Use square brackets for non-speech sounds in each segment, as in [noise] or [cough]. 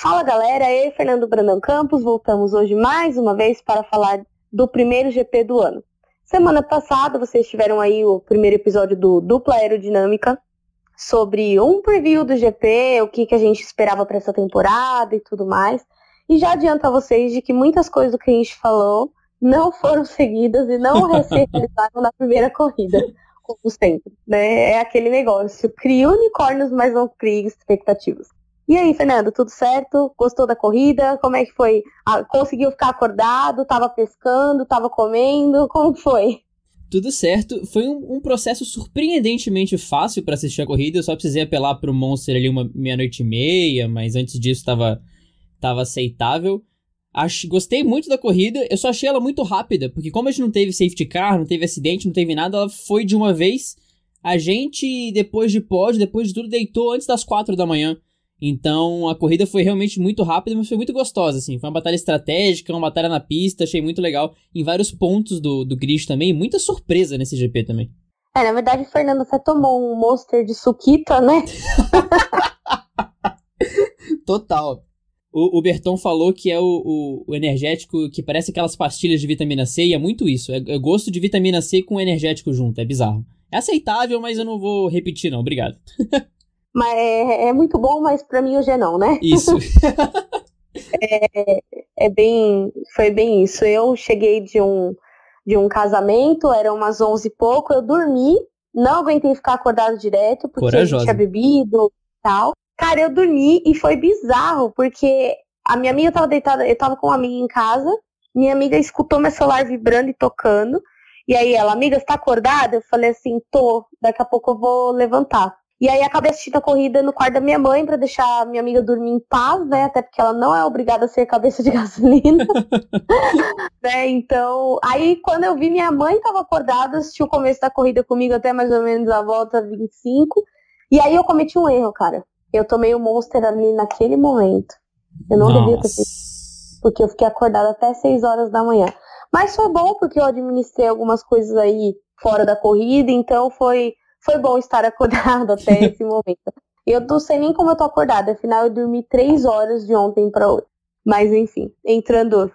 Fala galera, eu e Fernando Brandão Campos voltamos hoje mais uma vez para falar do primeiro GP do ano. Semana passada vocês tiveram aí o primeiro episódio do Dupla Aerodinâmica sobre um preview do GP, o que, que a gente esperava para essa temporada e tudo mais. E já adianto a vocês de que muitas coisas do que a gente falou não foram seguidas e não realizaram [laughs] na primeira corrida, como sempre. Né? É aquele negócio, cria unicórnios, mas não cria expectativas. E aí, Fernando, tudo certo? Gostou da corrida? Como é que foi? Ah, conseguiu ficar acordado? Tava pescando? Tava comendo? Como foi? Tudo certo. Foi um, um processo surpreendentemente fácil para assistir a corrida. Eu só precisei apelar pro Monster ali uma meia-noite e meia, mas antes disso tava, tava aceitável. Acho, gostei muito da corrida, eu só achei ela muito rápida, porque como a gente não teve safety car, não teve acidente, não teve nada, ela foi de uma vez. A gente, depois de pódio, depois de tudo, deitou antes das quatro da manhã. Então a corrida foi realmente muito rápida, mas foi muito gostosa, assim. Foi uma batalha estratégica, uma batalha na pista, achei muito legal. Em vários pontos do, do grid também, muita surpresa nesse GP também. É, na verdade, Fernando, você tomou um monster de suquita, né? [laughs] Total. O, o Berton falou que é o, o, o, energético que parece aquelas pastilhas de vitamina C, e é muito isso. É, é gosto de vitamina C com energético junto, é bizarro. É aceitável, mas eu não vou repetir, não. Obrigado. [laughs] Mas é, é muito bom, mas para mim hoje é não, né? Isso. [laughs] é, é bem. Foi bem isso. Eu cheguei de um, de um casamento, eram umas 11 e pouco, eu dormi, não aguentei ficar acordado direto, porque Corajosa. tinha bebido e tal. Cara, eu dormi e foi bizarro, porque a minha amiga tava deitada, eu tava com uma amiga em casa, minha amiga escutou meu celular vibrando e tocando. E aí ela, amiga, você tá acordada? Eu falei assim, tô, daqui a pouco eu vou levantar. E aí acabei assistindo a corrida no quarto da minha mãe para deixar minha amiga dormir em paz, né? Até porque ela não é obrigada a ser cabeça de [laughs] gasolina. [laughs] né? Então, aí quando eu vi minha mãe estava acordada, assistiu o começo da corrida comigo até mais ou menos a volta 25. E aí eu cometi um erro, cara. Eu tomei o um Monster ali naquele momento. Eu não Nossa. devia ter feito. Porque eu fiquei acordada até 6 horas da manhã. Mas foi bom porque eu administrei algumas coisas aí fora da corrida, então foi foi bom estar acordado até [laughs] esse momento. Eu não sei nem como eu tô acordada, afinal eu dormi três horas de ontem para hoje. Mas enfim, entrando,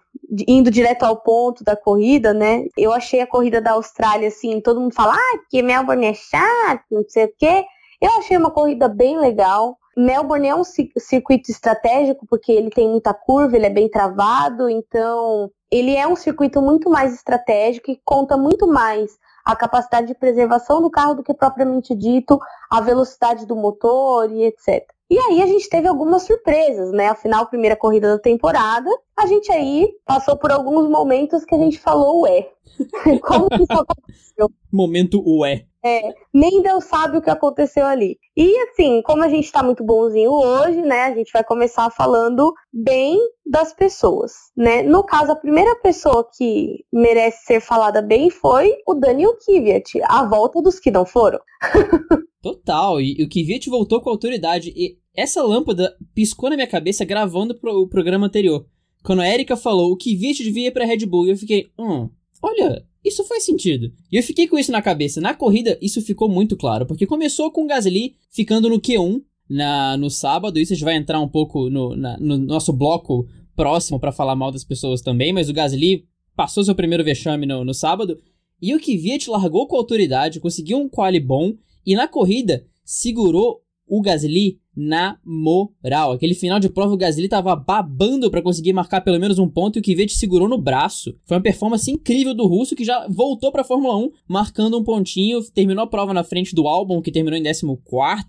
indo direto ao ponto da corrida, né? Eu achei a corrida da Austrália assim, todo mundo fala, ah, que Melbourne é chato, não sei o quê. Eu achei uma corrida bem legal. Melbourne é um circuito estratégico porque ele tem muita curva, ele é bem travado, então ele é um circuito muito mais estratégico e conta muito mais a capacidade de preservação do carro do que propriamente dito a velocidade do motor e etc. E aí a gente teve algumas surpresas, né? Afinal, primeira corrida da temporada, a gente aí passou por alguns momentos que a gente falou ué. [laughs] Como que isso aconteceu? Momento ué. É, nem Deus sabe o que aconteceu ali. E assim, como a gente tá muito bonzinho hoje, né? A gente vai começar falando bem das pessoas, né? No caso, a primeira pessoa que merece ser falada bem foi o Daniel Kvyat, a volta dos que não foram. [laughs] Total, e o Kvyat voltou com autoridade. E essa lâmpada piscou na minha cabeça gravando pro, o programa anterior. Quando a Erika falou o Kvyat devia ir pra Red Bull, eu fiquei, hum, olha, isso faz sentido. E eu fiquei com isso na cabeça. Na corrida, isso ficou muito claro, porque começou com o Gasly ficando no Q1 na, no sábado. Isso a gente vai entrar um pouco no, na, no nosso bloco próximo para falar mal das pessoas também, mas o Gasly passou seu primeiro vexame no, no sábado. E o Kvyat largou com autoridade, conseguiu um quali bom e na corrida segurou o Gasly na moral. Aquele final de prova o Gasly tava babando para conseguir marcar pelo menos um ponto e o Kvyat segurou no braço. Foi uma performance incrível do russo que já voltou para Fórmula 1 marcando um pontinho, terminou a prova na frente do Albon que terminou em 14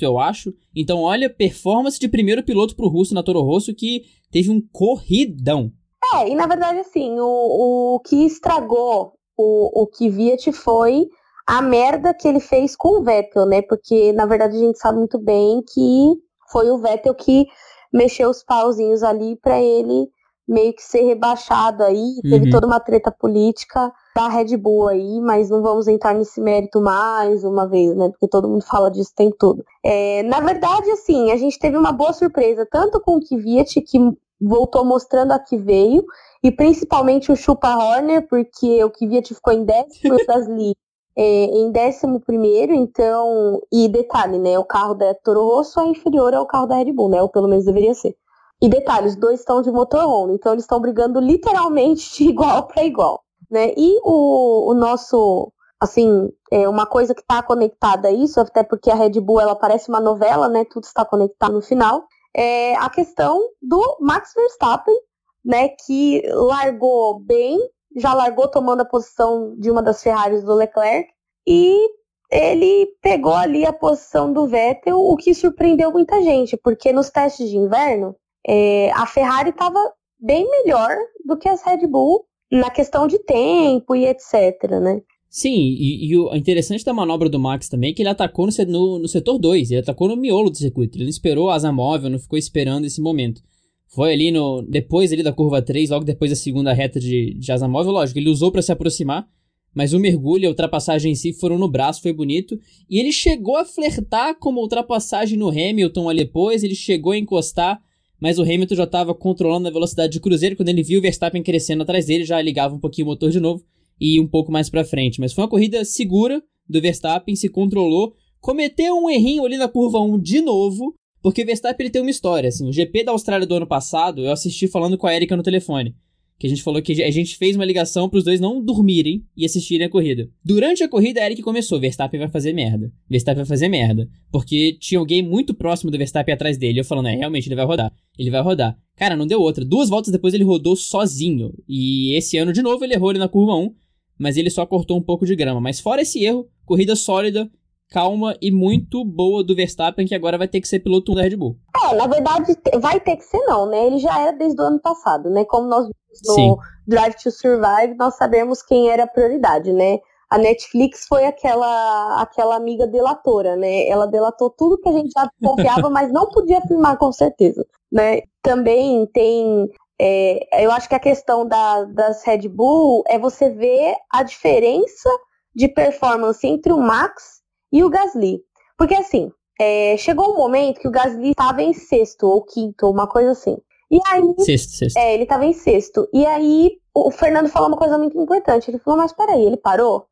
eu acho. Então olha, performance de primeiro piloto pro russo na Toro Rosso que teve um corridão. É, e na verdade assim, o, o que estragou o, o Kvyat foi a merda que ele fez com o Vettel, né? Porque, na verdade, a gente sabe muito bem que foi o Vettel que mexeu os pauzinhos ali para ele meio que ser rebaixado aí. Teve uhum. toda uma treta política da Red Bull aí, mas não vamos entrar nesse mérito mais uma vez, né? Porque todo mundo fala disso o tempo todo. É, na verdade, assim, a gente teve uma boa surpresa, tanto com o Kvyat, que voltou mostrando a que veio, e principalmente o Chupa Horner, porque o Kvyat ficou em décimo e o Gasly é, em 11 primeiro, então, e detalhe, né, o carro da Toro Rosso é inferior ao carro da Red Bull, né, ou pelo menos deveria ser. E detalhe, os dois estão de motorhome, então eles estão brigando literalmente [laughs] de igual para igual, né? E o, o nosso, assim, é uma coisa que está conectada a isso, até porque a Red Bull ela parece uma novela, né? Tudo está conectado no final. É a questão do Max Verstappen, né? Que largou bem, já largou tomando a posição de uma das Ferraris do Leclerc e ele pegou ali a posição do Vettel, o que surpreendeu muita gente, porque nos testes de inverno é, a Ferrari estava bem melhor do que as Red Bull na questão de tempo e etc, né? Sim, e, e, o interessante da manobra do Max também é que ele atacou no, no, no setor 2, ele atacou no miolo do circuito, ele não esperou asa móvel, não ficou esperando esse momento. Foi ali no depois ali da curva 3, logo depois da segunda reta de, de móvel, lógico, ele usou para se aproximar, mas o mergulho a ultrapassagem em si foram no braço, foi bonito. E ele chegou a flertar com uma ultrapassagem no Hamilton ali depois, ele chegou a encostar, mas o Hamilton já estava controlando a velocidade de cruzeiro. Quando ele viu o Verstappen crescendo atrás dele, já ligava um pouquinho o motor de novo e um pouco mais para frente. Mas foi uma corrida segura do Verstappen, se controlou, cometeu um errinho ali na curva 1 de novo, porque Verstappen ele tem uma história. Assim, o GP da Austrália do ano passado, eu assisti falando com a Erika no telefone que a gente falou que a gente fez uma ligação para os dois não dormirem e assistirem a corrida. Durante a corrida, a Eric começou: Verstappen vai fazer merda. Verstappen vai fazer merda. Porque tinha alguém muito próximo do Verstappen atrás dele. Eu falando: é, realmente ele vai rodar. Ele vai rodar. Cara, não deu outra. Duas voltas depois ele rodou sozinho. E esse ano, de novo, ele errou na curva 1. Mas ele só cortou um pouco de grama. Mas fora esse erro, corrida sólida, calma e muito boa do Verstappen, que agora vai ter que ser piloto 1 da Red Bull. É, na verdade, vai ter que ser não, né? Ele já era desde o ano passado, né? Como nós no Sim. Drive to Survive, nós sabemos quem era a prioridade, né? A Netflix foi aquela aquela amiga delatora, né? Ela delatou tudo que a gente já confiava, [laughs] mas não podia afirmar com certeza, né? Também tem é, eu acho que a questão da, das Red Bull é você ver a diferença de performance entre o Max e o Gasly. Porque assim, é, chegou um momento que o Gasly estava em sexto ou quinto, uma coisa assim. E aí. Sexto, sexto. É, ele estava em sexto. E aí o Fernando falou uma coisa muito importante. Ele falou, mas peraí, ele parou?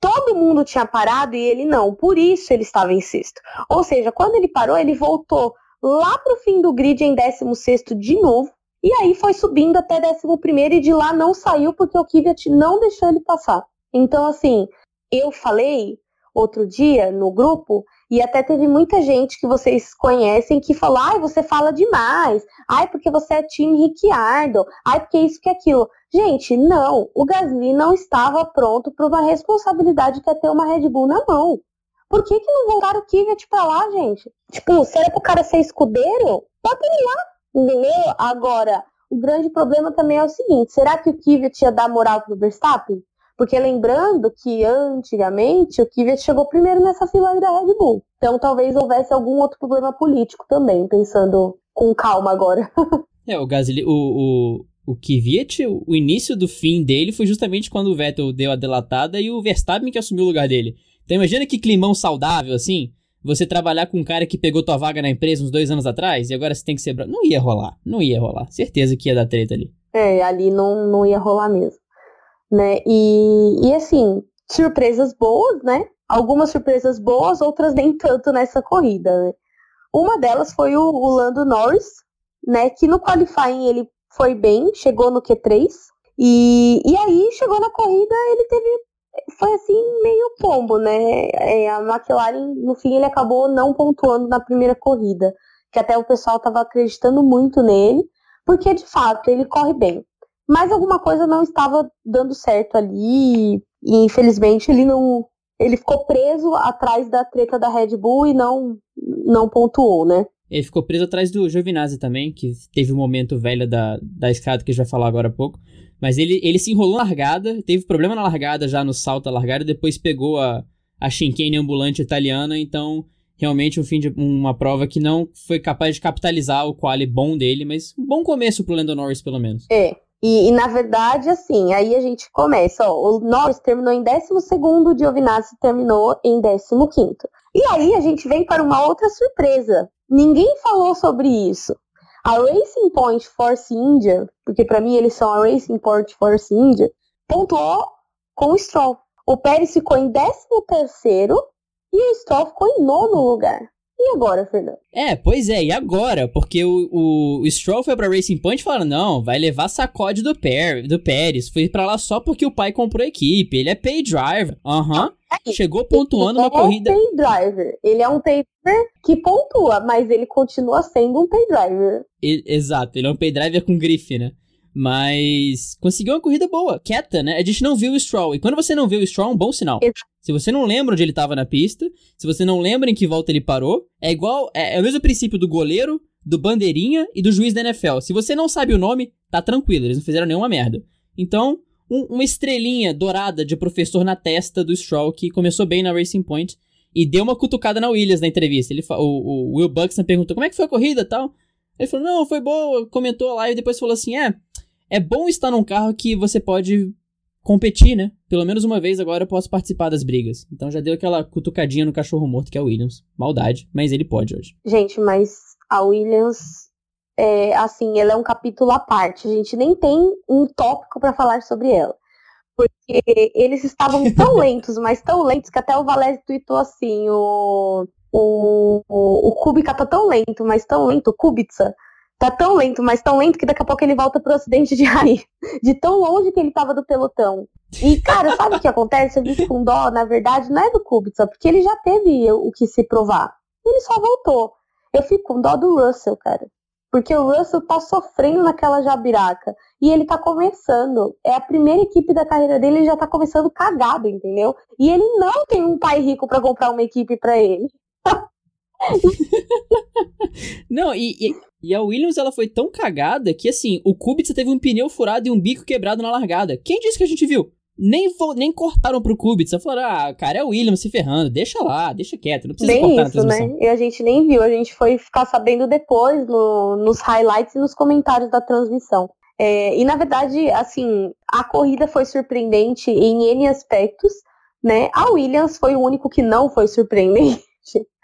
Todo mundo tinha parado e ele não. Por isso ele estava em sexto. Ou seja, quando ele parou, ele voltou lá pro fim do grid em 16 de novo. E aí foi subindo até 11 e de lá não saiu porque o Kvyat não deixou ele passar. Então, assim, eu falei outro dia no grupo e até teve muita gente que vocês conhecem que falou: ai, você fala demais, ai, porque você é time Ricciardo, ai, porque isso que aquilo. Gente, não, o Gasly não estava pronto para uma responsabilidade que é ter uma Red Bull na mão. Por que, que não voltaram o Kvyat pra lá, gente? Tipo, se era pro cara ser escudeiro, bota ele lá, entendeu? Agora, o grande problema também é o seguinte: será que o Kvyat ia dar moral pro Verstappen? Porque lembrando que antigamente o Kvyat chegou primeiro nessa fila da Red Bull. Então talvez houvesse algum outro problema político também, pensando com calma agora. [laughs] é, o Gasly, o, o, o Kvyat, o início do fim dele foi justamente quando o Vettel deu a delatada e o Verstappen que assumiu o lugar dele. Então imagina que climão saudável, assim, você trabalhar com um cara que pegou tua vaga na empresa uns dois anos atrás e agora você tem que ser... Não ia rolar, não ia rolar. Certeza que ia dar treta ali. É, ali não, não ia rolar mesmo né? E, e assim, surpresas boas, né? Algumas surpresas boas, outras nem tanto nessa corrida, né? Uma delas foi o, o Lando Norris, né? Que no qualifying ele foi bem, chegou no Q3. E, e aí chegou na corrida, ele teve. Foi assim, meio pombo, né? É, a McLaren, no fim, ele acabou não pontuando na primeira corrida. Que até o pessoal estava acreditando muito nele, porque de fato ele corre bem mas alguma coisa não estava dando certo ali e infelizmente ele não ele ficou preso atrás da treta da Red Bull e não não pontuou, né? Ele ficou preso atrás do Giovinazzi também, que teve um momento velho da, da escada que a gente vai falar agora há pouco. Mas ele, ele se enrolou na largada, teve problema na largada já no salto da largada, depois pegou a, a chicane ambulante italiana, então realmente um fim de uma prova que não foi capaz de capitalizar o quali bom dele, mas um bom começo pro Lando Norris pelo menos. É, e, e, na verdade, assim, aí a gente começa, ó, o Norris terminou em 12 o Giovinazzi terminou em 15 E aí a gente vem para uma outra surpresa. Ninguém falou sobre isso. A Racing Point Force India, porque para mim eles são a Racing Point Force India, pontuou com o Stroll. O Pérez ficou em 13 e o Stroll ficou em nono lugar. E agora, Fernando? É, pois é, e agora? Porque o, o, o Stroll foi pra Racing Point e falaram: não, vai levar sacode do, per, do Pérez. Foi pra lá só porque o pai comprou a equipe. Ele é pay driver. Aham. Uhum. É Chegou pontuando uma corrida. Ele é um pay driver. Ele é um pay driver que pontua, mas ele continua sendo um pay driver. Ele, exato, ele é um pay driver com grife, né? Mas conseguiu uma corrida boa, quieta, né? A gente não viu o Stroll. E quando você não vê o Stroll, é um bom sinal. Se você não lembra onde ele estava na pista, se você não lembra em que volta ele parou, é igual. É, é o mesmo princípio do goleiro, do bandeirinha e do juiz da NFL. Se você não sabe o nome, tá tranquilo, eles não fizeram nenhuma merda. Então, um, uma estrelinha dourada de professor na testa do Stroll, que começou bem na Racing Point e deu uma cutucada na Williams na entrevista. Ele, o, o Will Buxton perguntou como é que foi a corrida tal. Ele falou, não, foi boa, comentou lá e depois falou assim: é, é bom estar num carro que você pode competir, né? Pelo menos uma vez agora eu posso participar das brigas. Então já deu aquela cutucadinha no cachorro morto que é o Williams. Maldade, mas ele pode hoje. Gente, mas a Williams, é, assim, ela é um capítulo à parte. A gente nem tem um tópico para falar sobre ela. Porque eles estavam [laughs] tão lentos, mas tão lentos, que até o Valério tweetou assim, o, o, o, o Kubica tá tão lento, mas tão lento, o Kubica, tá tão lento, mas tão lento que daqui a pouco ele volta pro acidente de raio. De tão longe que ele tava do pelotão. E, cara, sabe o que acontece? Eu vi com dó, na verdade, não é do Kubica, porque ele já teve o que se provar. Ele só voltou. Eu fico com dó do Russell, cara. Porque o Russell tá sofrendo naquela jabiraca. E ele tá começando. É a primeira equipe da carreira dele, ele já tá começando cagado, entendeu? E ele não tem um pai rico para comprar uma equipe para ele. [laughs] não, e, e, e, a Williams ela foi tão cagada que assim, o Kubica teve um pneu furado e um bico quebrado na largada. Quem disse que a gente viu? Nem, nem cortaram pro Kubica. Falaram, ah, cara, é o Williams se ferrando, deixa lá, deixa quieto, não precisa Bem cortar isso, né? E a gente nem viu, a gente foi ficar sabendo depois no, nos highlights e nos comentários da transmissão. É, e na verdade, assim, a corrida foi surpreendente em N aspectos, né? A Williams foi o único que não foi surpreendente.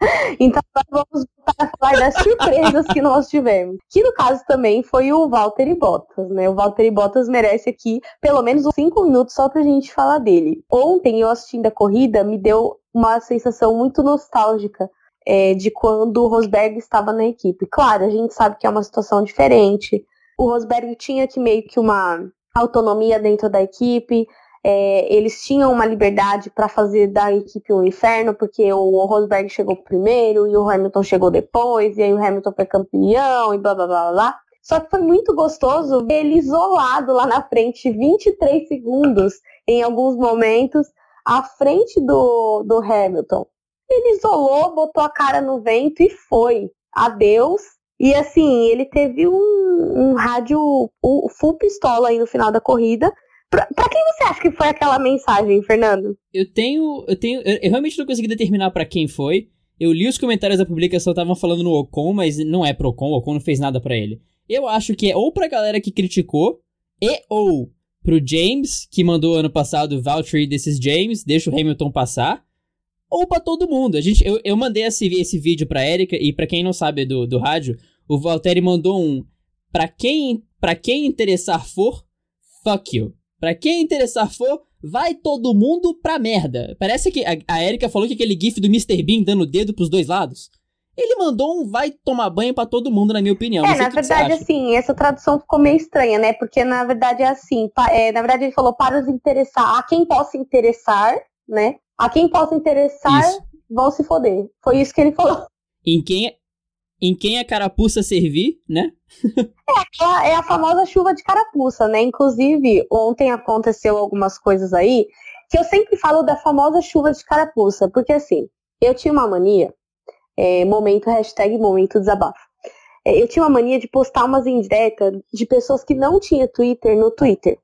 [laughs] Então nós vamos voltar a falar das surpresas que nós tivemos. Que no caso também foi o Valtteri Bottas, né? O Valtteri Bottas merece aqui pelo menos uns 5 minutos só pra gente falar dele. Ontem eu assistindo a corrida me deu uma sensação muito nostálgica é, de quando o Rosberg estava na equipe. Claro, a gente sabe que é uma situação diferente. O Rosberg tinha que meio que uma autonomia dentro da equipe, é, eles tinham uma liberdade para fazer da equipe um inferno, porque o Rosberg chegou primeiro e o Hamilton chegou depois, e aí o Hamilton foi campeão e blá blá blá blá. Só que foi muito gostoso ver ele isolado lá na frente, 23 segundos em alguns momentos, à frente do, do Hamilton. Ele isolou, botou a cara no vento e foi. Adeus. E assim, ele teve um, um rádio um full pistola aí no final da corrida, Pra, pra, quem você acha que foi aquela mensagem, Fernando? Eu tenho. Eu tenho. Eu, eu realmente não consegui determinar para quem foi. Eu li os comentários da publicação, estavam falando no Ocon, mas não é pro Ocon, o Ocon não fez nada para ele. Eu acho que é ou pra galera que criticou, e ou pro James, que mandou ano passado Valtteri desses James, deixa o Hamilton passar, ou para todo mundo. A gente, eu, eu mandei esse, esse vídeo pra Erika, e para quem não sabe do, do rádio, o Valtteri mandou um. Pra quem, pra quem interessar for, fuck you. Pra quem interessar for, vai todo mundo pra merda. Parece que a, a Erika falou que aquele gif do Mr. Bean dando dedo pros dois lados. Ele mandou um vai tomar banho para todo mundo, na minha opinião. É, na verdade, assim, essa tradução ficou meio estranha, né? Porque na verdade é assim, é, na verdade ele falou para os interessar, a quem possa interessar, né? A quem possa interessar, isso. vão se foder. Foi isso que ele falou. Em quem, em quem a carapuça servir, né? é, é a famosa chuva de carapuça, né? Inclusive, ontem aconteceu algumas coisas aí que eu sempre falo da famosa chuva de carapuça, porque assim, eu tinha uma mania, é, momento, hashtag momento desabafo. É, eu tinha uma mania de postar umas indiretas de pessoas que não tinham Twitter no Twitter.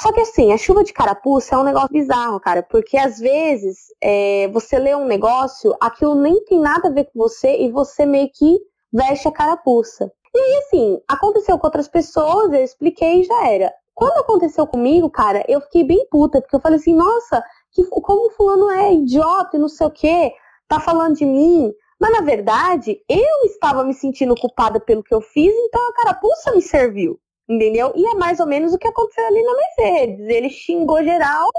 Só que assim, a chuva de carapuça é um negócio bizarro, cara, porque às vezes é, você lê um negócio, aquilo nem tem nada a ver com você e você meio que veste a carapuça. E aí, assim, aconteceu com outras pessoas, eu expliquei e já era. Quando aconteceu comigo, cara, eu fiquei bem puta, porque eu falei assim, nossa, que, como fulano é idiota e não sei o quê, tá falando de mim. Mas na verdade, eu estava me sentindo culpada pelo que eu fiz, então a carapuça me serviu. Entendeu? E é mais ou menos o que aconteceu ali na Mercedes. Ele xingou geral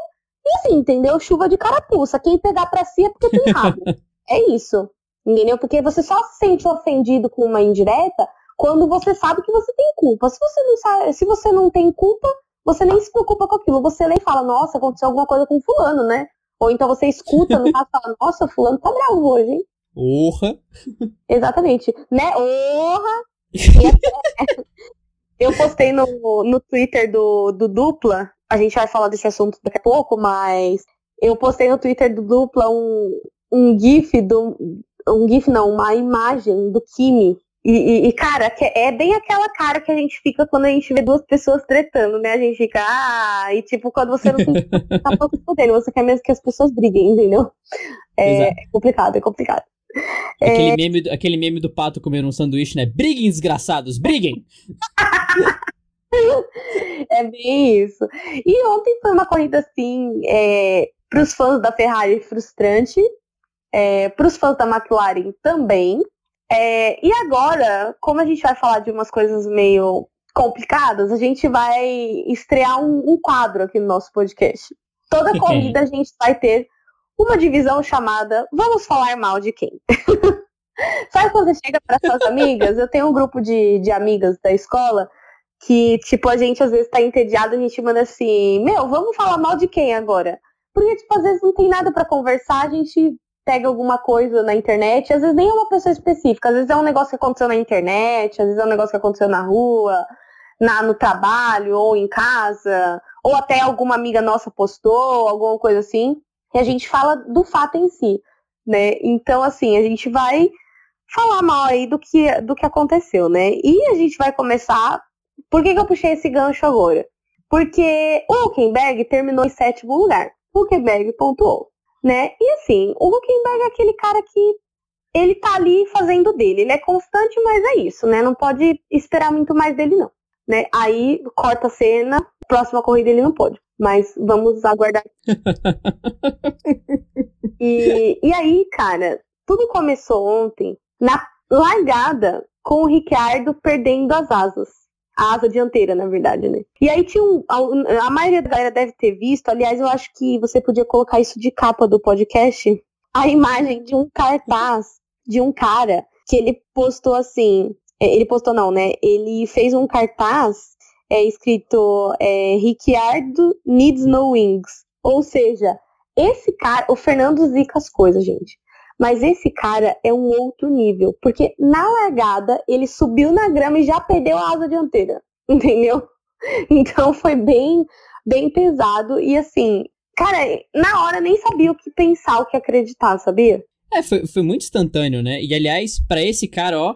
e assim, entendeu? Chuva de carapuça. Quem pegar pra si é porque tem rabo. [laughs] é isso. Entendeu? Porque você só se sente ofendido com uma indireta quando você sabe que você tem culpa. Se você não sabe, se você não tem culpa, você nem se preocupa com aquilo. Você nem fala, nossa, aconteceu alguma coisa com fulano, né? Ou então você escuta no caso fala, nossa, fulano tá bravo hoje, hein? Orra! Exatamente. Né? Orra! [laughs] eu postei no, no Twitter do, do Dupla, a gente vai falar desse assunto daqui a pouco, mas eu postei no Twitter do Dupla um, um GIF do. Um GIF não, uma imagem do Kimi. E, e, e, cara, é bem aquela cara que a gente fica quando a gente vê duas pessoas tretando, né? A gente fica, ah, e tipo, quando você não [laughs] tem, tá pouco você quer mesmo que as pessoas briguem, entendeu? É, é complicado, é complicado. [laughs] Aquele, é... meme, aquele meme do pato comendo um sanduíche, né? Briguem, desgraçados, briguem! [laughs] é bem isso. E ontem foi uma corrida assim, é, para os fãs da Ferrari frustrante, é, para os fãs da McLaren também. É, e agora, como a gente vai falar de umas coisas meio complicadas, a gente vai estrear um, um quadro aqui no nosso podcast. Toda [laughs] corrida a gente vai ter uma divisão chamada Vamos Falar Mal de Quem? [laughs] Sabe quando você chega para suas amigas? Eu tenho um grupo de, de amigas da escola que, tipo, a gente às vezes tá entediado, a gente manda assim, meu, vamos falar mal de quem agora? Porque, tipo, às vezes não tem nada para conversar, a gente pega alguma coisa na internet, às vezes nem é uma pessoa específica, às vezes é um negócio que aconteceu na internet, às vezes é um negócio que aconteceu na rua, na, no trabalho, ou em casa, ou até alguma amiga nossa postou, alguma coisa assim e a gente fala do fato em si, né? Então, assim, a gente vai falar mal aí do que, do que aconteceu, né? E a gente vai começar. Por que, que eu puxei esse gancho agora? Porque o Huckenberg terminou em sétimo lugar. Huckenberg pontuou, né? E assim, o Huckenberg é aquele cara que ele tá ali fazendo dele. Ele é constante, mas é isso, né? Não pode esperar muito mais dele, não. Né? Aí corta a cena, próxima corrida ele não pode. Mas vamos aguardar. [laughs] e, e aí, cara, tudo começou ontem na largada com o Ricciardo perdendo as asas. A asa dianteira, na verdade, né? E aí tinha um. A, a maioria da galera deve ter visto, aliás, eu acho que você podia colocar isso de capa do podcast. A imagem de um cartaz de um cara que ele postou assim. É, ele postou não, né? Ele fez um cartaz é escrito é, Ricciardo needs no wings. Ou seja, esse cara, o Fernando zica as coisas, gente. Mas esse cara é um outro nível, porque na largada ele subiu na grama e já perdeu a asa dianteira, [laughs] entendeu? Então foi bem, bem pesado e assim, cara, na hora nem sabia o que pensar, o que acreditar, sabia? É, foi, foi muito instantâneo, né? E aliás, para esse cara, ó,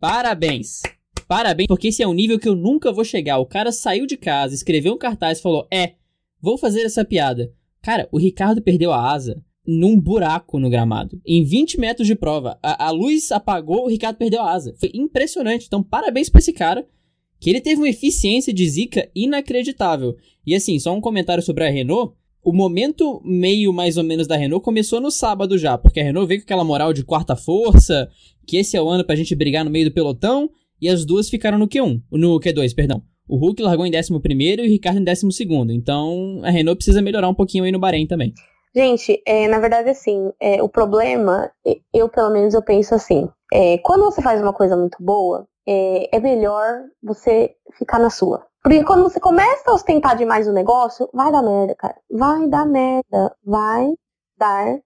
parabéns. Parabéns, porque esse é um nível que eu nunca vou chegar. O cara saiu de casa, escreveu um cartaz e falou: É, vou fazer essa piada. Cara, o Ricardo perdeu a asa num buraco no gramado. Em 20 metros de prova. A, a luz apagou, o Ricardo perdeu a asa. Foi impressionante. Então, parabéns pra esse cara. Que ele teve uma eficiência de zica inacreditável. E assim, só um comentário sobre a Renault. O momento meio mais ou menos da Renault começou no sábado já, porque a Renault veio com aquela moral de quarta força, que esse é o ano pra gente brigar no meio do pelotão, e as duas ficaram no Q1, no Q2, perdão. O Hulk largou em 11 e o Ricardo em 12. Então a Renault precisa melhorar um pouquinho aí no Bahrein também. Gente, é, na verdade, assim, é, o problema, eu pelo menos eu penso assim: é, quando você faz uma coisa muito boa, é, é melhor você ficar na sua. Porque quando você começa a ostentar demais o negócio, vai dar merda, cara. Vai dar merda. Vai dar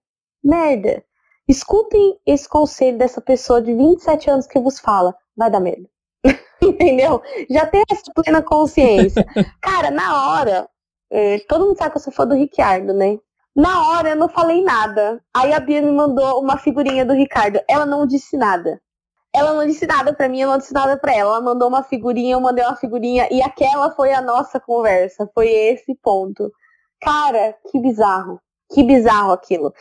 merda. Escutem esse conselho dessa pessoa de 27 anos que vos fala vai dar merda. [laughs] Entendeu? Já tem essa plena consciência. Cara, na hora, é, todo mundo sabe que eu sou fã do Ricardo, né? Na hora eu não falei nada. Aí a Bia me mandou uma figurinha do Ricardo. Ela não disse nada. Ela não disse nada pra mim, eu não disse nada pra ela. Ela mandou uma figurinha, eu mandei uma figurinha. E aquela foi a nossa conversa. Foi esse ponto. Cara, que bizarro. Que bizarro aquilo.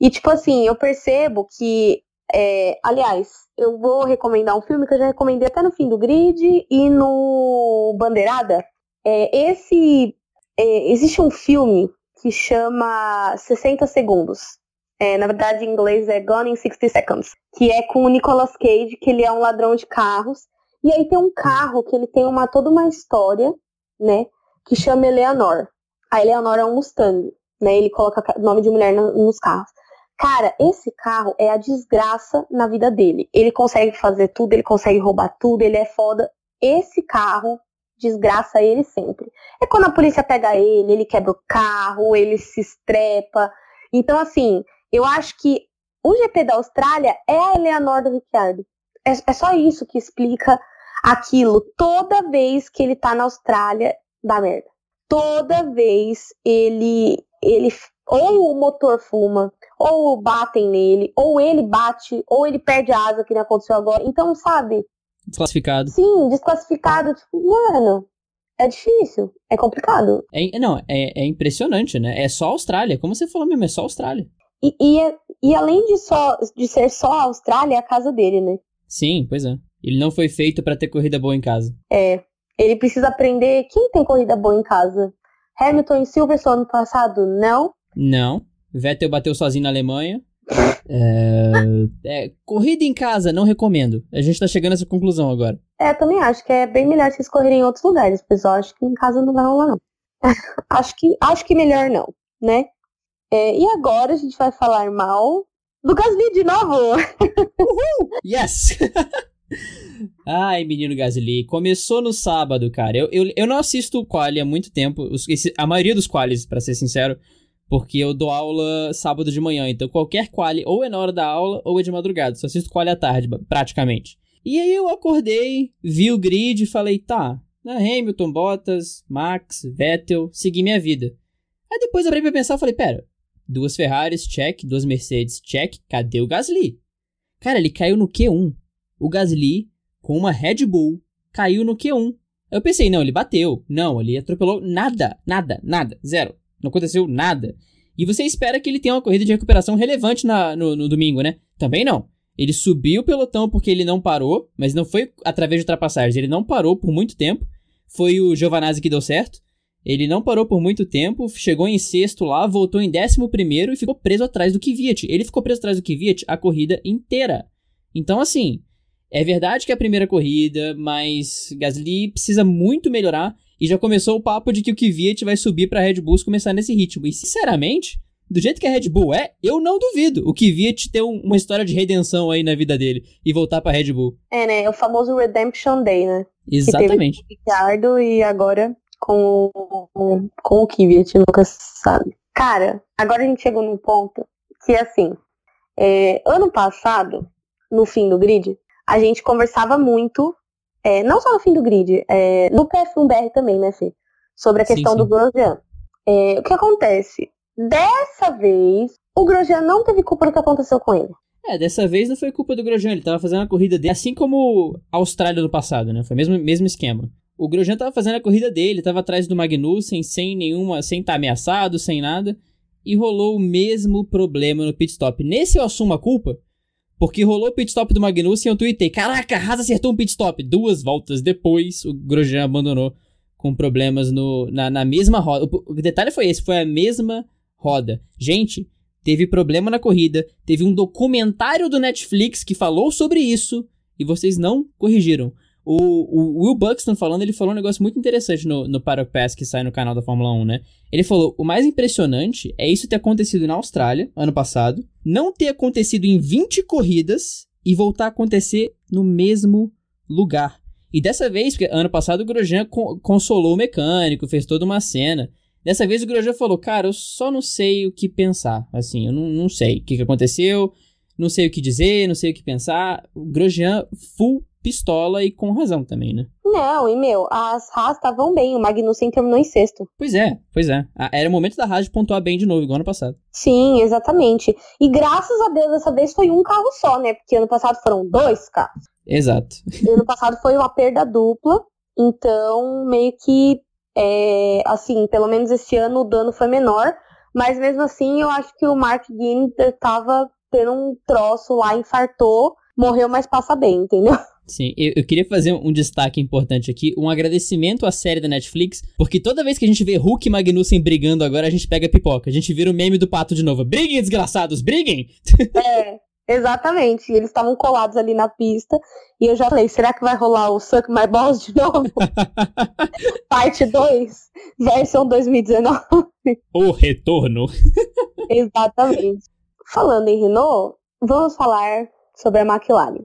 E tipo assim, eu percebo que. É, aliás, eu vou recomendar um filme que eu já recomendei até no fim do grid e no Bandeirada. É, esse é, existe um filme que chama 60 Segundos. É, na verdade, em inglês é Gone in 60 Seconds, que é com o Nicolas Cage, que ele é um ladrão de carros. E aí tem um carro que ele tem uma toda uma história, né, que chama Eleanor. A Eleanor é um Mustang, né? Ele coloca nome de mulher nos carros. Cara, esse carro é a desgraça na vida dele. Ele consegue fazer tudo, ele consegue roubar tudo, ele é foda. Esse carro desgraça ele sempre. É quando a polícia pega ele, ele quebra o carro, ele se estrepa. Então, assim, eu acho que o GP da Austrália é a Eleanor do Ricciardo. É, é só isso que explica aquilo. Toda vez que ele tá na Austrália, dá merda. Toda vez ele, ele ou o motor fuma, ou batem nele, ou ele bate, ou ele perde a asa, que nem aconteceu agora. Então, sabe? Desclassificado. Sim, desclassificado. Tipo, mano, é difícil, é complicado. É, não, é, é impressionante, né? É só a Austrália, como você falou mesmo, é só a Austrália. E, e, é, e além de, só, de ser só a Austrália, é a casa dele, né? Sim, pois é. Ele não foi feito para ter corrida boa em casa. É. Ele precisa aprender quem tem corrida boa em casa. Hamilton e Silverstone ano passado, não? Não. Vettel bateu sozinho na Alemanha. É, é, corrida em casa, não recomendo. A gente tá chegando a essa conclusão agora. É, também acho que é bem melhor vocês correrem em outros lugares, eu acho que em casa não vai rolar, não. [laughs] acho, que, acho que melhor não, né? É, e agora a gente vai falar mal do Gasly de novo! [laughs] Uhul! Yes! [laughs] Ai, menino Gasly, começou no sábado, cara. Eu, eu, eu não assisto o Quali há muito tempo. a maioria dos Qualis, para ser sincero, porque eu dou aula sábado de manhã. Então qualquer quali ou é na hora da aula ou é de madrugada. Só assisto quali à tarde, praticamente. E aí eu acordei, vi o grid e falei, tá, na Hamilton, Bottas, Max, Vettel, segui minha vida. Aí depois eu abri pra pensar e falei, pera, duas Ferraris, check, duas Mercedes, check, cadê o Gasly? Cara, ele caiu no Q1. O Gasly, com uma Red Bull, caiu no Q1. Eu pensei, não, ele bateu. Não, ele atropelou nada, nada, nada, zero. Não aconteceu nada. E você espera que ele tenha uma corrida de recuperação relevante na, no, no domingo, né? Também não. Ele subiu o pelotão porque ele não parou, mas não foi através de ultrapassagens. Ele não parou por muito tempo. Foi o Giovanazzi que deu certo. Ele não parou por muito tempo, chegou em sexto lá, voltou em décimo primeiro e ficou preso atrás do Kvyat. Ele ficou preso atrás do Kvyat a corrida inteira. Então, assim, é verdade que é a primeira corrida, mas Gasly precisa muito melhorar. E já começou o papo de que o Kvyat vai subir pra Red Bull começar nesse ritmo. E, sinceramente, do jeito que a Red Bull é, eu não duvido o Kvyat ter um, uma história de redenção aí na vida dele e voltar pra Red Bull. É, né? O famoso Redemption Day, né? Exatamente. Que teve com o Ricardo e agora com, com, com o Kvyat, nunca se sabe. Cara, agora a gente chegou num ponto que, assim, é, ano passado, no fim do grid, a gente conversava muito é, não só no fim do grid, é, no PF1BR também, né, Fê? Sobre a questão sim, sim. do Grosjean. É, o que acontece? Dessa vez, o Grosjean não teve culpa do que aconteceu com ele. É, dessa vez não foi culpa do Grosjean, ele tava fazendo a corrida dele, assim como a Austrália do passado, né? Foi o mesmo, mesmo esquema. O Grosjean tava fazendo a corrida dele, tava atrás do Magnussen, sem nenhuma, sem estar tá ameaçado, sem nada, e rolou o mesmo problema no pit stop. Nesse eu assumo a culpa, porque rolou o pit stop do Magnussen e eu tuitei, caraca, Haas acertou um pit stop. Duas voltas depois, o Grosjean abandonou com problemas no, na, na mesma roda. O, o detalhe foi esse, foi a mesma roda. Gente, teve problema na corrida, teve um documentário do Netflix que falou sobre isso e vocês não corrigiram. O, o Will Buxton falando, ele falou um negócio muito interessante no, no Paddock Pass que sai no canal da Fórmula 1, né? Ele falou: o mais impressionante é isso ter acontecido na Austrália, ano passado, não ter acontecido em 20 corridas e voltar a acontecer no mesmo lugar. E dessa vez, porque ano passado o Grosjean consolou o mecânico, fez toda uma cena. Dessa vez o Grosjean falou: Cara, eu só não sei o que pensar. Assim, eu não, não sei o que, que aconteceu, não sei o que dizer, não sei o que pensar. O Grosjean full pistola e com razão também, né? Não, e meu, as Haas estavam bem, o Magnussen terminou em sexto. Pois é, pois é. Era o momento da Haas de pontuar bem de novo, igual ano passado. Sim, exatamente. E graças a Deus, dessa vez foi um carro só, né? Porque ano passado foram dois carros. Exato. [laughs] Ano passado foi uma perda dupla, então meio que, é, assim, pelo menos esse ano o dano foi menor, mas mesmo assim eu acho que o Mark Ginter tava tendo um troço lá, infartou, morreu, mas passa bem, entendeu? Sim, eu, eu, queria fazer um destaque importante aqui, um agradecimento à série da Netflix, porque toda vez que a gente vê Hulk e Magnussen brigando agora, a gente pega pipoca. A gente vira o meme do pato de novo. Briguem, desgraçados, briguem! [laughs] É, exatamente. Eles estavam colados ali na pista, e eu já falei, será que vai rolar o Suck My Balls de novo? [laughs] Parte 2, versão 2019. O retorno. Exatamente. falando em Renault, vamos falar sobre a McLaren.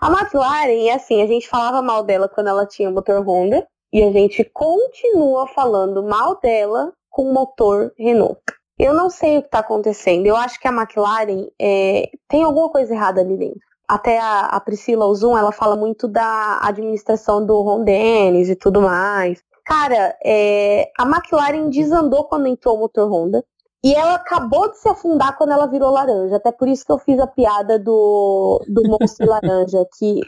A McLaren, é assim, a gente falava mal dela quando ela tinha motor Honda e a gente continua falando mal dela com motor Renault. Eu não sei o que está acontecendo. Eu acho que a McLaren é, tem alguma coisa errada ali dentro. Até a, a Priscila Ozun, ela fala muito da administração do Ron Dennis e tudo mais. Cara, é, a McLaren desandou quando entrou o motor Honda. E ela acabou de se afundar quando ela virou laranja. Até por isso que eu fiz a piada do, do monstro laranja, que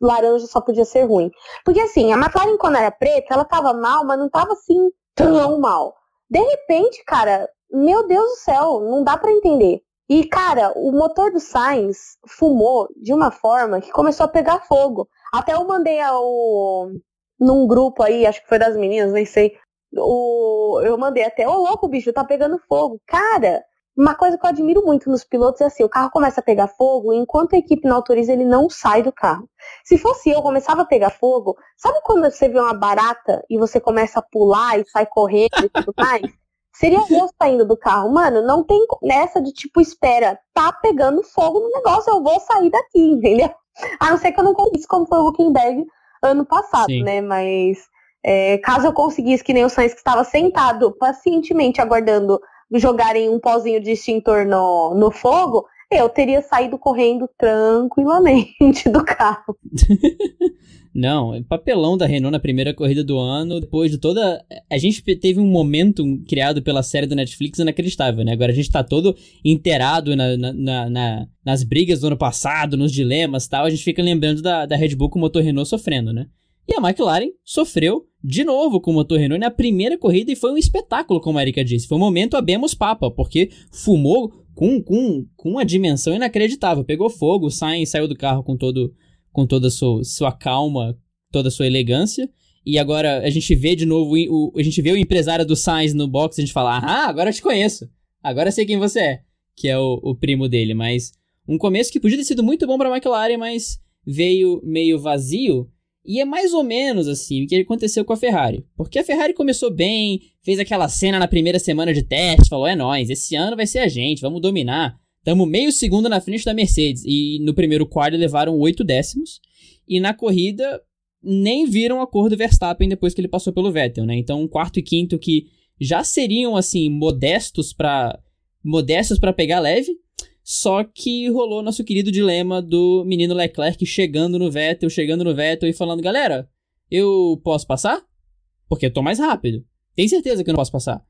laranja só podia ser ruim. Porque assim, a McLaren quando era preta, ela tava mal, mas não tava assim tão mal. De repente, cara, meu Deus do céu, não dá para entender. E, cara, o motor do Sainz fumou de uma forma que começou a pegar fogo. Até eu mandei ao, num grupo aí, acho que foi das meninas, nem sei, o, eu mandei até, ô louco, bicho, tá pegando fogo. Cara, uma coisa que eu admiro muito nos pilotos é assim, o carro começa a pegar fogo, e enquanto a equipe não autoriza, ele não sai do carro. Se fosse eu, começava a pegar fogo, sabe quando você vê uma barata e você começa a pular e sai correndo e tudo mais? [laughs] Seria eu saindo do carro. Mano, não tem nessa de tipo, espera, tá pegando fogo no negócio, eu vou sair daqui, [laughs] entendeu? A não ser que eu não conseguisse como foi o Huckenberg ano passado, Sim. né? Mas é, caso eu conseguisse, que nem o Sainz que estava sentado pacientemente aguardando jogarem um pozinho de extintor no, no fogo, eu teria saído correndo tranquilamente [laughs] do carro. [laughs] Não, é papelão da Renault na primeira corrida do ano, depois de toda. A gente teve um momento criado pela série do Netflix inacreditável, né? Agora a gente tá todo inteirado na, na, na, nas brigas do ano passado, nos dilemas tal. A gente fica lembrando da, da Red Bull com o motor Renault sofrendo, né? E a McLaren sofreu de novo com o motor Renault na primeira corrida e foi um espetáculo, como a Erika disse. Foi um momento abemos papa, porque fumou com, com, com uma dimensão inacreditável. Pegou fogo, Sainz saiu do carro com todo com toda a sua, sua calma, toda a sua elegância. E agora a gente vê de novo, o, a gente vê o empresário do Sainz no box e a gente fala, ah, agora eu te conheço. Agora sei quem você é. Que é o, o primo dele. Mas um começo que podia ter sido muito bom pra McLaren, mas veio meio vazio. E é mais ou menos assim o que aconteceu com a Ferrari. Porque a Ferrari começou bem, fez aquela cena na primeira semana de teste, falou: é nós, esse ano vai ser a gente, vamos dominar. Estamos meio segundo na frente da Mercedes. E no primeiro quadro levaram oito décimos. E na corrida nem viram a cor do Verstappen depois que ele passou pelo Vettel, né? Então, um quarto e quinto que já seriam assim modestos para modestos para pegar leve, só que rolou nosso querido dilema do menino Leclerc chegando no Vettel, chegando no Vettel e falando: "Galera, eu posso passar? Porque eu tô mais rápido. Tem certeza que eu não posso passar?"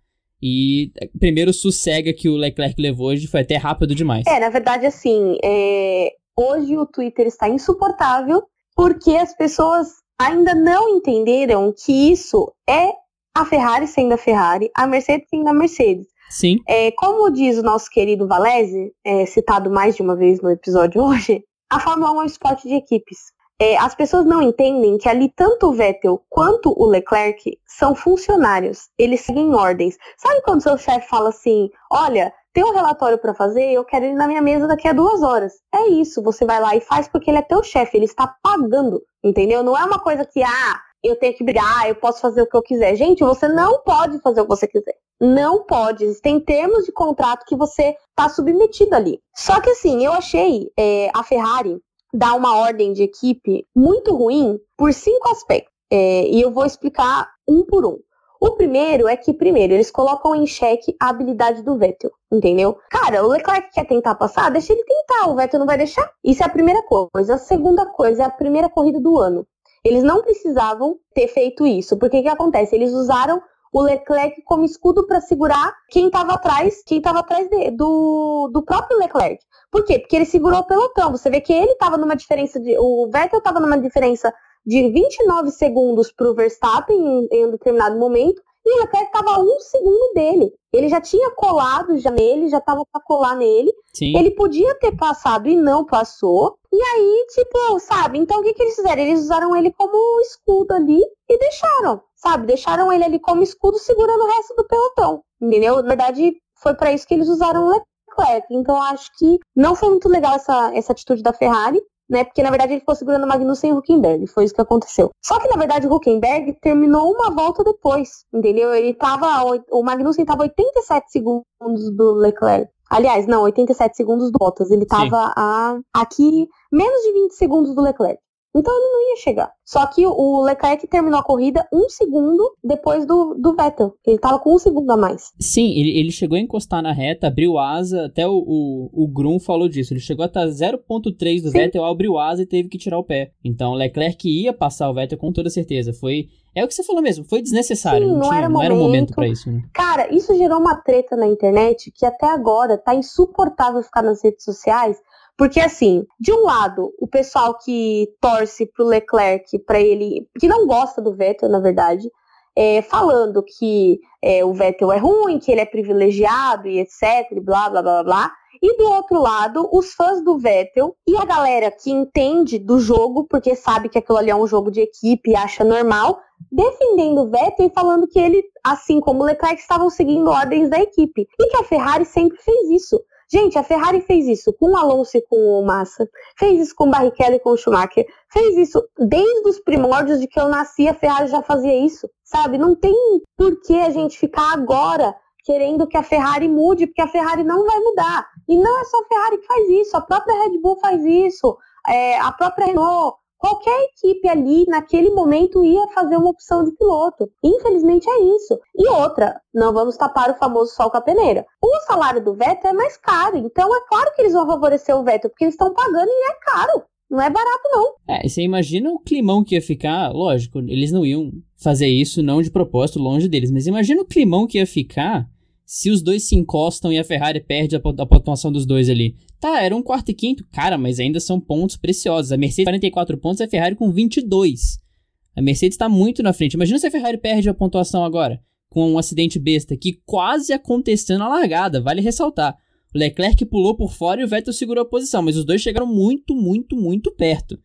E o primeiro sossega que o Leclerc levou hoje foi até rápido demais. É, na verdade, assim, é... hoje o Twitter está insuportável porque as pessoas ainda não entenderam que isso é a Ferrari sendo a Ferrari, a Mercedes sendo a Mercedes. Sim. É, como diz o nosso querido Valese, é, citado mais de uma vez no episódio [laughs] hoje, a Fórmula 1 é um esporte de equipes. É, as pessoas não entendem que ali tanto o Vettel quanto o Leclerc são funcionários. Eles seguem ordens. Sabe quando seu chefe fala assim: olha, tem um relatório para fazer, eu quero ele na minha mesa daqui a duas horas. É isso, você vai lá e faz porque ele é teu chefe, ele está pagando, entendeu? Não é uma coisa que, ah, eu tenho que brigar, eu posso fazer o que eu quiser. Gente, você não pode fazer o que você quiser. Não pode. Existem termos de contrato que você está submetido ali. Só que assim, eu achei é, a Ferrari dar uma ordem de equipe muito ruim por cinco aspectos. É, e eu vou explicar um por um. O primeiro é que, primeiro, eles colocam em xeque a habilidade do Vettel, entendeu? Cara, o Leclerc quer tentar passar, deixa ele tentar, o Vettel não vai deixar. Isso é a primeira coisa. A segunda coisa é a primeira corrida do ano. Eles não precisavam ter feito isso, porque o que acontece? Eles usaram o Leclerc como escudo para segurar quem estava atrás, quem estava atrás de, do, do próprio Leclerc. Por quê? Porque ele segurou o pelotão. Você vê que ele estava numa diferença de. O Vettel estava numa diferença de 29 segundos para o Verstappen em, em um determinado momento. E o Leclerc estava um segundo dele. Ele já tinha colado já nele, já estava para colar nele. Sim. Ele podia ter passado e não passou. E aí, tipo, sabe? Então o que, que eles fizeram? Eles usaram ele como escudo ali e deixaram, sabe? Deixaram ele ali como escudo segurando o resto do pelotão. Entendeu? Na verdade, foi para isso que eles usaram o Leclerc. Então acho que não foi muito legal essa, essa atitude da Ferrari. Né, porque na verdade ele ficou segurando o Magnussen e o Huckenberg, foi isso que aconteceu. Só que na verdade o Huckenberg terminou uma volta depois, entendeu? Ele tava, o Magnussen estava 87 segundos do Leclerc. Aliás, não, 87 segundos do Bottas. Ele tava a, aqui menos de 20 segundos do Leclerc. Então ele não ia chegar. Só que o Leclerc terminou a corrida um segundo depois do, do Vettel. Ele tava com um segundo a mais. Sim, ele, ele chegou a encostar na reta, abriu asa, até o, o, o Grum falou disso. Ele chegou até 0.3 do Sim. Vettel, abriu asa e teve que tirar o pé. Então o Leclerc ia passar o Vettel com toda certeza. Foi. É o que você falou mesmo, foi desnecessário. Sim, não, tinha, era não era um momento para isso, né? Cara, isso gerou uma treta na internet que até agora tá insuportável ficar nas redes sociais porque, assim, de um lado, o pessoal que torce pro Leclerc, para ele, que não gosta do Vettel, na verdade, é, falando que é, o Vettel é ruim, que ele é privilegiado e etc, blá, blá, blá, blá. E do outro lado, os fãs do Vettel e a galera que entende do jogo, porque sabe que aquilo ali é um jogo de equipe e acha normal, defendendo o Vettel e falando que ele, assim como o Leclerc, estavam seguindo ordens da equipe. E que a Ferrari sempre fez isso. Gente, a Ferrari fez isso com o Alonso e com o Massa, fez isso com o Barrichello e com o Schumacher, fez isso desde os primórdios de que eu nasci, a Ferrari já fazia isso, sabe? Não tem por que a gente ficar agora querendo que a Ferrari mude, porque a Ferrari não vai mudar. E não é só a Ferrari que faz isso, a própria Red Bull faz isso, é, a própria Renault, qualquer equipe ali, naquele momento, ia fazer uma opção de piloto. Infelizmente é isso. E outra, não vamos tapar o famoso sol com a peneira. O salário do Vettel é mais caro, então é claro que eles vão favorecer o Vettel, porque eles estão pagando e é caro. Não é barato, não. É, você imagina o climão que ia ficar. Lógico, eles não iam fazer isso, não de propósito, longe deles. Mas imagina o climão que ia ficar se os dois se encostam e a Ferrari perde a, a pontuação dos dois ali. Tá, era um quarto e quinto, cara, mas ainda são pontos preciosos. A Mercedes 44 pontos a Ferrari com 22. A Mercedes está muito na frente. Imagina se a Ferrari perde a pontuação agora, com um acidente besta, que quase aconteceu na largada, vale ressaltar. O Leclerc pulou por fora e o Vettel segurou a posição, mas os dois chegaram muito, muito, muito perto.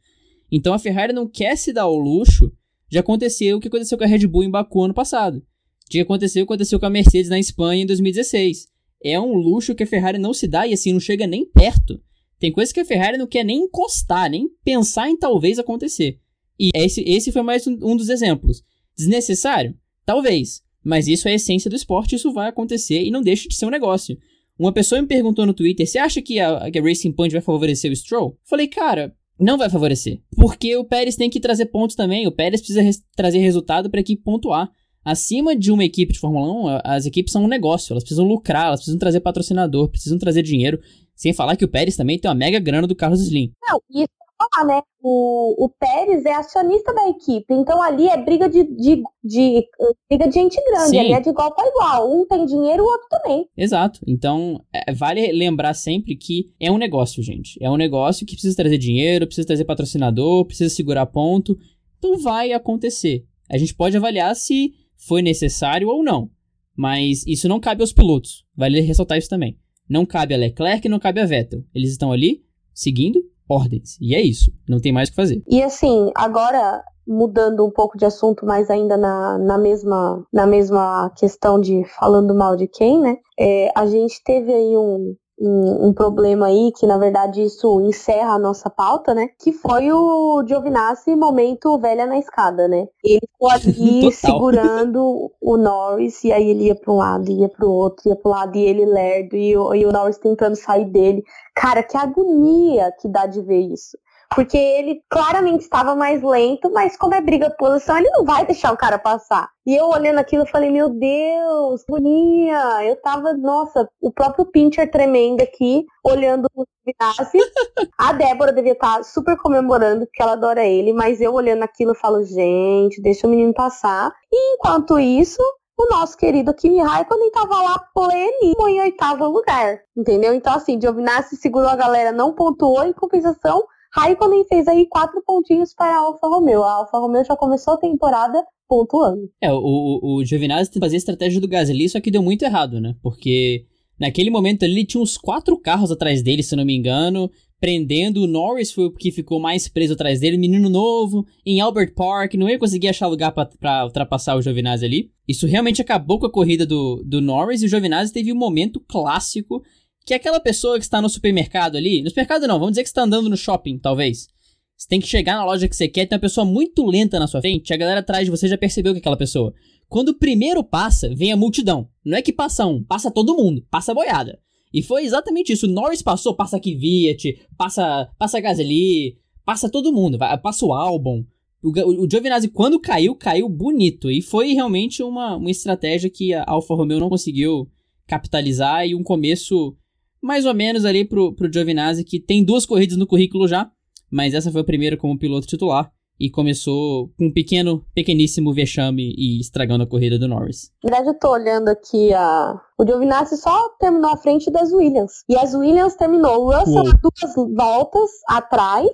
Então a Ferrari não quer se dar o luxo de acontecer o que aconteceu com a Red Bull em Baku ano passado que aconteceu aconteceu com a Mercedes na Espanha em 2016. É um luxo que a Ferrari não se dá e assim não chega nem perto. Tem coisas que a Ferrari não quer nem encostar, nem pensar em talvez acontecer. E esse, esse foi mais um, um dos exemplos. Desnecessário? Talvez. Mas isso é a essência do esporte, isso vai acontecer e não deixa de ser um negócio. Uma pessoa me perguntou no Twitter: você acha que a, que a Racing Point vai favorecer o Stroll? Falei, cara, não vai favorecer. Porque o Pérez tem que trazer pontos também. O Pérez precisa res trazer resultado para a equipe pontuar acima de uma equipe de Fórmula 1, as equipes são um negócio, elas precisam lucrar, elas precisam trazer patrocinador, precisam trazer dinheiro. Sem falar que o Pérez também tem uma mega grana do Carlos Slim. Não, isso falar, né? O, o Pérez é acionista da equipe, então ali é briga de, de, de briga de gente grande, Sim. ali é de igual para igual. Um tem dinheiro, o outro também. Exato. Então, é, vale lembrar sempre que é um negócio, gente. É um negócio que precisa trazer dinheiro, precisa trazer patrocinador, precisa segurar ponto. Então vai acontecer. A gente pode avaliar se foi necessário ou não. Mas isso não cabe aos pilotos. Vale ressaltar isso também. Não cabe a Leclerc não cabe a Vettel. Eles estão ali seguindo ordens. E é isso. Não tem mais o que fazer. E assim, agora mudando um pouco de assunto, mas ainda na, na, mesma, na mesma questão de falando mal de quem, né? É, a gente teve aí um, um, um, problema aí, que na verdade isso encerra a nossa pauta, né? Que foi o Giovinazzi momento velha na escada, né? Ele ficou [laughs] ali segurando o Norris, e aí ele ia para um lado, ia para o outro, ia para o lado, e ele lerdo, e e o Norris tentando sair dele. Cara, que agonia que dá de ver isso. Porque ele claramente estava mais lento, mas como é briga de posição, ele não vai deixar o cara passar. E eu olhando aquilo, falei, meu Deus, boninha. Eu tava, nossa, o próprio Pincher tremendo aqui, olhando o Vinassi. [laughs] A Débora devia estar tá super comemorando, porque ela adora ele, mas eu olhando aquilo, falo, gente, deixa o menino passar. E enquanto isso, o nosso querido Kimi Raikkonen estava lá pleníssimo em oitavo lugar, entendeu? Então, assim, Giovinazzi segurou a galera, não pontuou, em compensação, Raikkonen fez aí quatro pontinhos para a Alfa Romeo. A Alfa Romeo já começou a temporada pontuando. É, o, o, Giovinazzi fazia a estratégia do Gasly, só que deu muito errado, né? Porque naquele momento ali tinha uns quatro carros atrás dele, se não me engano, prendendo. O Norris foi o que ficou mais preso atrás dele, menino novo, em Albert Park, não ia conseguir achar lugar para ultrapassar o Giovinazzi ali. Isso realmente acabou com a corrida do, do Norris e o Giovinazzi teve um momento clássico que é aquela pessoa que está no supermercado ali, no supermercado não, vamos dizer que está andando no shopping, talvez. Você tem que chegar na loja que você quer, tem uma pessoa muito lenta na sua frente, a galera atrás de você já percebeu que é aquela pessoa. Quando o primeiro passa, vem a multidão. Não é que passa um, passa todo mundo, passa a boiada. E foi exatamente isso. O Norris passou, passa Kvyat, passa, passa Gasly, passa todo mundo, passa o álbum. O, o, o Giovinazzi, quando caiu, caiu bonito. E foi realmente uma, uma estratégia que a Alfa Romeo não conseguiu capitalizar e um começo mais ou menos ali pro, pro Giovinazzi, que tem duas corridas no currículo já, mas essa foi a primeira como piloto titular e começou com um pequeno, pequeníssimo vexame e estragando a corrida do Norris. Na verdade, eu tô olhando aqui a. O Giovinazzi só terminou à frente das Williams. E as Williams terminou o Russell Uou. duas voltas atrás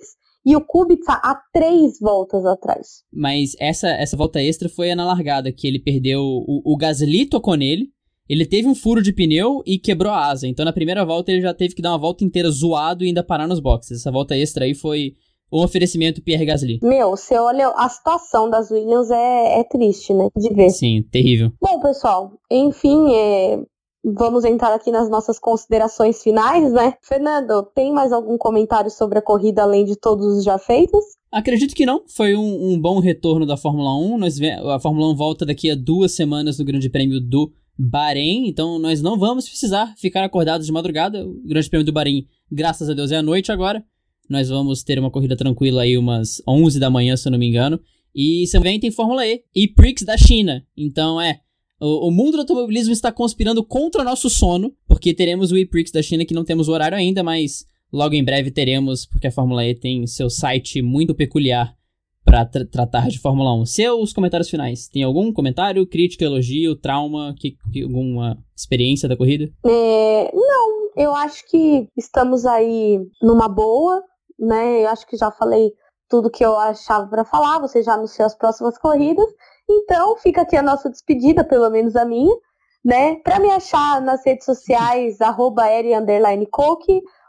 e o Kubica a três voltas atrás. Mas essa, essa volta extra foi na largada, que ele perdeu. O, o Gasly tocou nele. Ele teve um furo de pneu e quebrou a asa. Então na primeira volta ele já teve que dar uma volta inteira zoado e ainda parar nos boxes. Essa volta extra aí foi o oferecimento Pierre Gasly. Meu, você olha a situação das Williams é, é triste, né? De ver. Sim, terrível. Bom, pessoal, enfim, é, vamos entrar aqui nas nossas considerações finais, né? Fernando, tem mais algum comentário sobre a corrida além de todos os já feitos? Acredito que não. Foi um, um bom retorno da Fórmula 1. Nós, a Fórmula 1 volta daqui a duas semanas no Grande Prêmio do Bahrein, então nós não vamos precisar ficar acordados de madrugada. O Grande Prêmio do Bahrein, graças a Deus, é à noite agora. Nós vamos ter uma corrida tranquila aí umas 11 da manhã, se eu não me engano. E também tem Fórmula E e Prix da China. Então é, o, o, mundo do automobilismo está conspirando contra nosso sono, porque teremos o E-Prix da China que não temos o horário ainda, mas logo em breve teremos, porque a Fórmula E tem seu site muito peculiar para tra tratar de Fórmula 1. Seus comentários finais. Tem algum comentário, crítica, elogio, trauma, que, que alguma experiência da corrida? É, não, eu acho que estamos aí numa boa, né? Eu acho que já falei tudo que eu achava para falar, você já anunciou as próximas corridas. Então, fica aqui a nossa despedida, pelo menos a minha, né? Para me achar nas redes sociais, arroba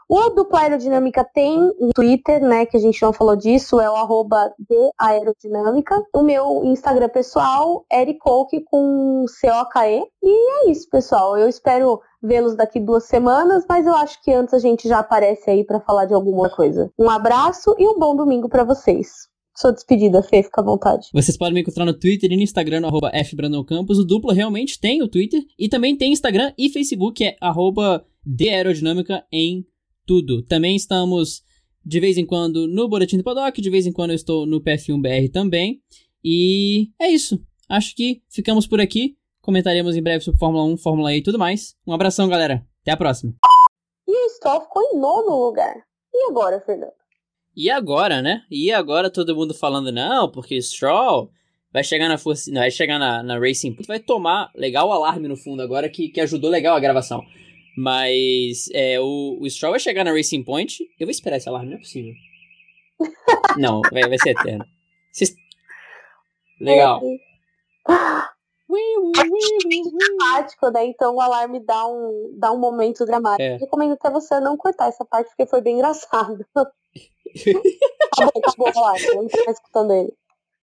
o Dupla Aerodinâmica tem um Twitter, né, que a gente não falou disso, é o arroba de Aerodinâmica. O meu Instagram pessoal, Ericoke com C-O-K-E. E é isso, pessoal. Eu espero vê-los daqui duas semanas, mas eu acho que antes a gente já aparece aí para falar de alguma coisa. Um abraço e um bom domingo para vocês. Sua despedida, Fê, fica à vontade. Vocês podem me encontrar no Twitter e no Instagram, no arroba fbrandoncampos. O Dupla realmente tem o Twitter e também tem Instagram e Facebook, é arroba de aerodinâmica em tudo. Também estamos de vez em quando no Boletim do Paddock, de vez em quando eu estou no PF1BR também. E é isso. Acho que ficamos por aqui. Comentaremos em breve sobre Fórmula 1, Fórmula E e tudo mais. Um abração, galera. Até a próxima. E o Stroll ficou em nono lugar. E agora, Fernando? E agora, né? E agora todo mundo falando, não, porque Stroll vai chegar na força. Não, vai chegar na, na Racing Vai tomar legal o alarme no fundo agora que, que ajudou legal a gravação. Mas é, o, o Stroll vai chegar na Racing Point. Eu vou esperar esse alarme, não é possível. [laughs] não, vai, vai ser eterno. Cês... Legal. dramático, né? Então o alarme dá um, dá um momento dramático. É. Recomendo até você não cortar essa parte, porque foi bem engraçado. acabou, acabou o alarme, não tá escutando ele.